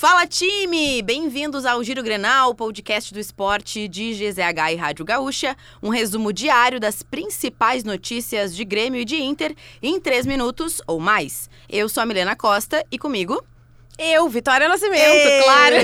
Fala time! Bem-vindos ao Giro Grenal, podcast do esporte de GZH e Rádio Gaúcha. Um resumo diário das principais notícias de Grêmio e de Inter em três minutos ou mais. Eu sou a Milena Costa e comigo eu, Vitória Nascimento, Ei! claro.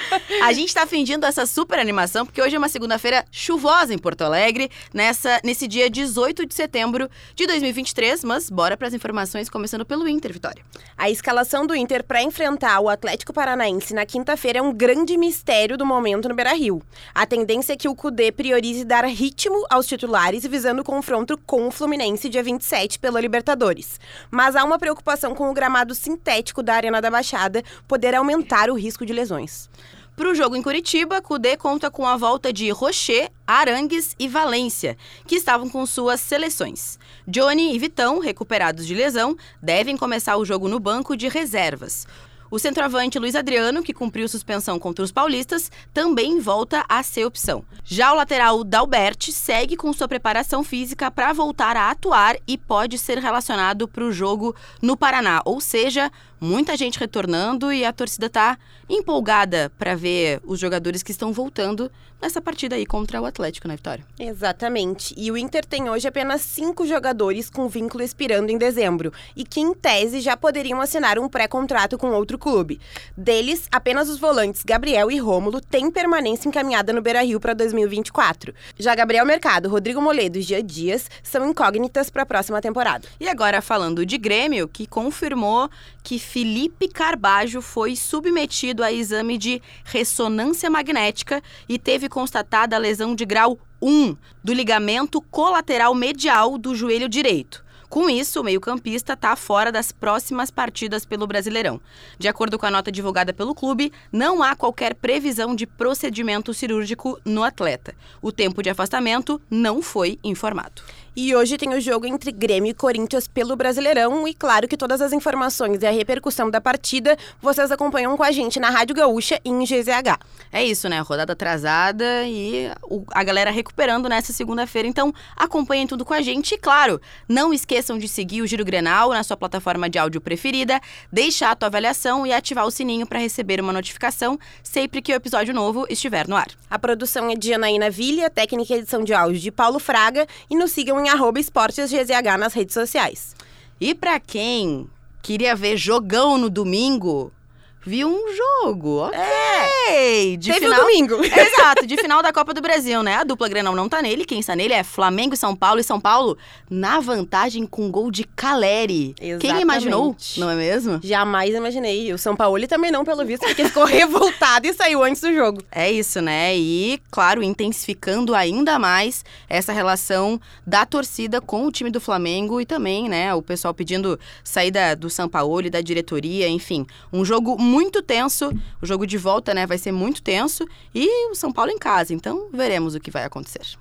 A gente tá fingindo essa super animação porque hoje é uma segunda-feira chuvosa em Porto Alegre, nessa, nesse dia 18 de setembro de 2023. Mas bora para as informações, começando pelo Inter, Vitória. A escalação do Inter para enfrentar o Atlético Paranaense na quinta-feira é um grande mistério do momento no Beira-Rio. A tendência é que o Cudê priorize dar ritmo aos titulares visando o confronto com o Fluminense dia 27 pela Libertadores. Mas há uma preocupação com o gramado sintético da Arena da Baixada poder aumentar o risco de lesões. Para o jogo em Curitiba, Cudê conta com a volta de Rocher, Arangues e Valência, que estavam com suas seleções. Johnny e Vitão, recuperados de lesão, devem começar o jogo no banco de reservas. O centroavante Luiz Adriano, que cumpriu suspensão contra os paulistas, também volta a ser opção. Já o lateral Dalbert segue com sua preparação física para voltar a atuar e pode ser relacionado para o jogo no Paraná. Ou seja, muita gente retornando e a torcida está empolgada para ver os jogadores que estão voltando nessa partida aí contra o Atlético na vitória. Exatamente. E o Inter tem hoje apenas cinco jogadores com vínculo expirando em dezembro e que, em tese, já poderiam assinar um pré-contrato com outro clube. Deles, apenas os volantes Gabriel e Rômulo têm permanência encaminhada no Beira Rio para 2024. Já Gabriel Mercado, Rodrigo Moledo e Gia Dias são incógnitas para a próxima temporada. E agora, falando de Grêmio, que confirmou que Felipe Carbajo foi submetido a exame de ressonância magnética e teve constatada a lesão de grau 1 do ligamento colateral medial do joelho direito. Com isso, o meio-campista está fora das próximas partidas pelo Brasileirão. De acordo com a nota divulgada pelo clube, não há qualquer previsão de procedimento cirúrgico no atleta. O tempo de afastamento não foi informado. E hoje tem o jogo entre Grêmio e Corinthians pelo Brasileirão. E claro que todas as informações e a repercussão da partida vocês acompanham com a gente na Rádio Gaúcha e em GZH. É isso, né? Rodada atrasada e a galera recuperando nessa segunda-feira. Então acompanhem tudo com a gente. E claro, não esqueçam de seguir o Giro Grenal na sua plataforma de áudio preferida, deixar a tua avaliação e ativar o sininho para receber uma notificação sempre que o episódio novo estiver no ar. A produção é de Anaína Vilha, técnica e edição de áudio de Paulo Fraga. E nos sigam em arroba esportesgzh nas redes sociais. E para quem queria ver jogão no domingo, viu um jogo, ok. É. De Teve final... um domingo. Exato, de final da Copa do Brasil, né? A dupla Grenal não tá nele, quem está nele é Flamengo e São Paulo. E São Paulo na vantagem com gol de Caleri. Quem Exatamente. imaginou, não é mesmo? Jamais imaginei. O São Paulo também não, pelo visto, porque ficou revoltado e saiu antes do jogo. É isso, né? E, claro, intensificando ainda mais essa relação da torcida com o time do Flamengo e também, né, o pessoal pedindo saída do São Paulo e da diretoria, enfim. Um jogo muito tenso. O jogo de volta, né, vai ser muito tenso. E o São Paulo em casa. Então, veremos o que vai acontecer.